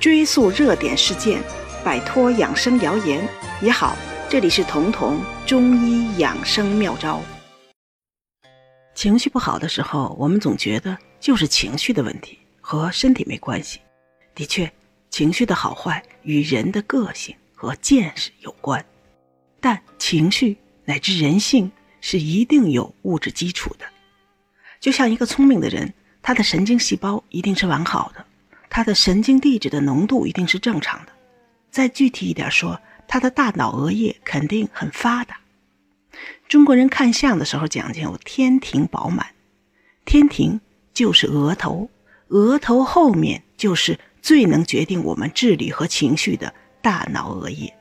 追溯热点事件，摆脱养生谣言你好。这里是彤彤中医养生妙招。情绪不好的时候，我们总觉得就是情绪的问题，和身体没关系。的确，情绪的好坏与人的个性和见识有关，但情绪乃至人性是一定有物质基础的。就像一个聪明的人，他的神经细胞一定是完好的。他的神经递质的浓度一定是正常的，再具体一点说，他的大脑额叶肯定很发达。中国人看相的时候讲究天庭饱满，天庭就是额头，额头后面就是最能决定我们智力和情绪的大脑额叶。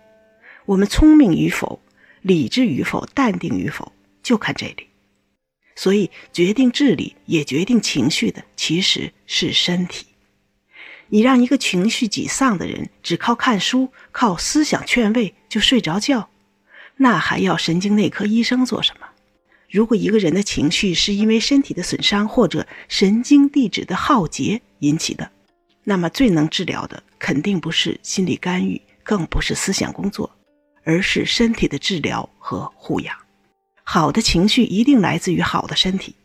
我们聪明与否、理智与否、淡定与否，就看这里。所以，决定智力也决定情绪的其实是身体。你让一个情绪沮丧的人只靠看书、靠思想劝慰就睡着觉，那还要神经内科医生做什么？如果一个人的情绪是因为身体的损伤或者神经递质的耗竭引起的，那么最能治疗的肯定不是心理干预，更不是思想工作，而是身体的治疗和护养。好的情绪一定来自于好的身体，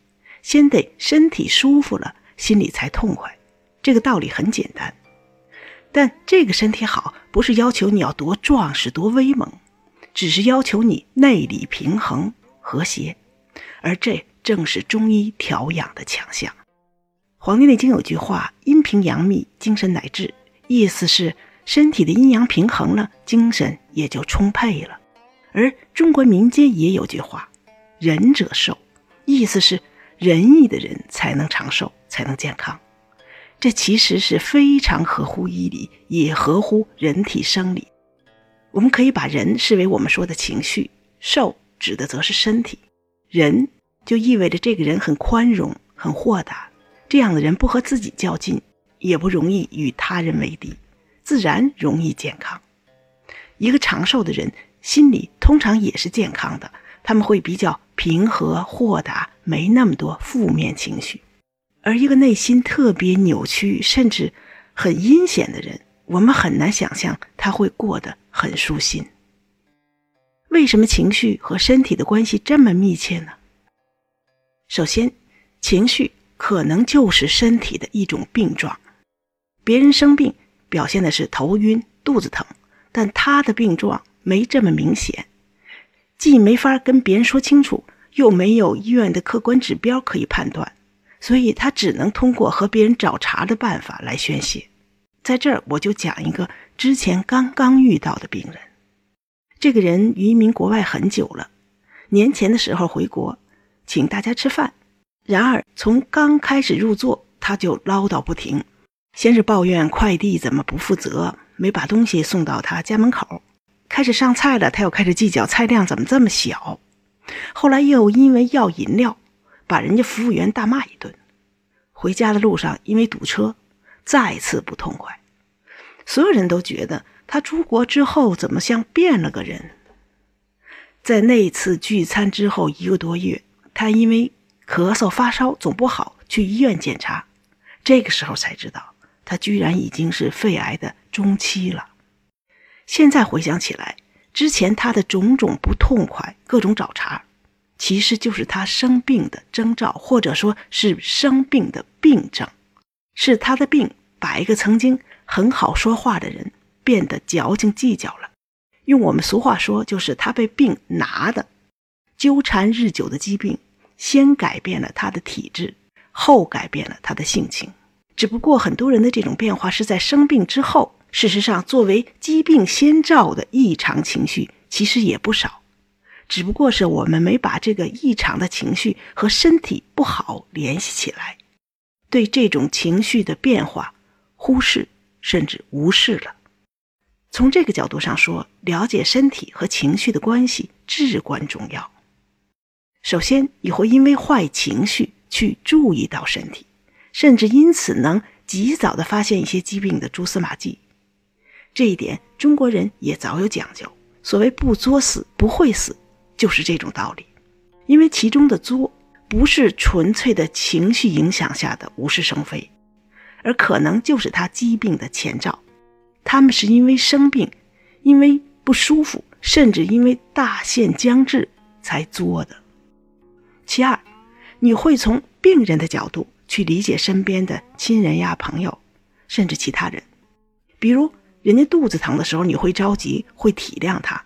先得身体舒服了，心里才痛快。这个道理很简单，但这个身体好不是要求你要多壮实、多威猛，只是要求你内里平衡、和谐，而这正是中医调养的强项。《黄帝内经》有句话：“阴平阳秘，精神乃至”，意思是身体的阴阳平衡了，精神也就充沛了。而中国民间也有句话：“仁者寿”，意思是仁义的人才能长寿，才能健康。这其实是非常合乎医理，也合乎人体生理。我们可以把人视为我们说的情绪，寿指的则是身体。人就意味着这个人很宽容、很豁达，这样的人不和自己较劲，也不容易与他人为敌，自然容易健康。一个长寿的人，心里通常也是健康的，他们会比较平和、豁达，没那么多负面情绪。而一个内心特别扭曲，甚至很阴险的人，我们很难想象他会过得很舒心。为什么情绪和身体的关系这么密切呢？首先，情绪可能就是身体的一种病状。别人生病表现的是头晕、肚子疼，但他的病状没这么明显，既没法跟别人说清楚，又没有医院的客观指标可以判断。所以他只能通过和别人找茬的办法来宣泄。在这儿，我就讲一个之前刚刚遇到的病人。这个人移民国外很久了，年前的时候回国，请大家吃饭。然而从刚开始入座，他就唠叨不停，先是抱怨快递怎么不负责，没把东西送到他家门口；开始上菜了，他又开始计较菜量怎么这么小；后来又因为要饮料。把人家服务员大骂一顿，回家的路上因为堵车，再次不痛快。所有人都觉得他出国之后怎么像变了个人。在那次聚餐之后一个多月，他因为咳嗽发烧总不好，去医院检查，这个时候才知道他居然已经是肺癌的中期了。现在回想起来，之前他的种种不痛快，各种找茬。其实就是他生病的征兆，或者说是生病的病症，是他的病把一个曾经很好说话的人变得矫情计较了。用我们俗话说，就是他被病拿的。纠缠日久的疾病，先改变了他的体质，后改变了他的性情。只不过很多人的这种变化是在生病之后。事实上，作为疾病先兆的异常情绪，其实也不少。只不过是我们没把这个异常的情绪和身体不好联系起来，对这种情绪的变化忽视甚至无视了。从这个角度上说，了解身体和情绪的关系至关重要。首先，你会因为坏情绪去注意到身体，甚至因此能及早的发现一些疾病的蛛丝马迹。这一点，中国人也早有讲究。所谓“不作死，不会死”。就是这种道理，因为其中的作不是纯粹的情绪影响下的无事生非，而可能就是他疾病的前兆。他们是因为生病，因为不舒服，甚至因为大限将至才作的。其二，你会从病人的角度去理解身边的亲人呀、朋友，甚至其他人。比如，人家肚子疼的时候，你会着急，会体谅他。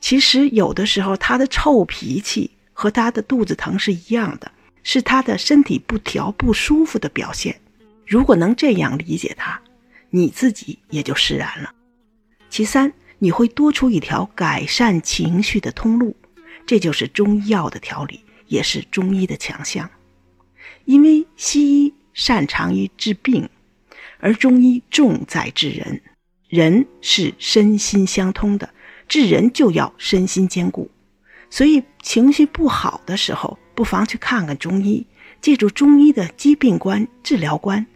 其实，有的时候他的臭脾气和他的肚子疼是一样的，是他的身体不调、不舒服的表现。如果能这样理解他，你自己也就释然了。其三，你会多出一条改善情绪的通路，这就是中医药的调理。也是中医的强项，因为西医擅长于治病，而中医重在治人。人是身心相通的，治人就要身心兼顾。所以情绪不好的时候，不妨去看看中医，借助中医的疾病观、治疗观，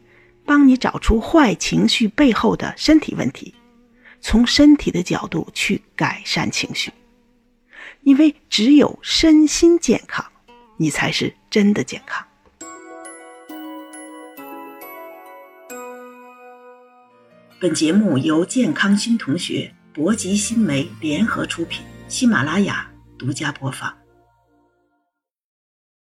帮你找出坏情绪背后的身体问题，从身体的角度去改善情绪。因为只有身心健康。你才是真的健康。本节目由健康新同学、博吉新媒联合出品，喜马拉雅独家播放。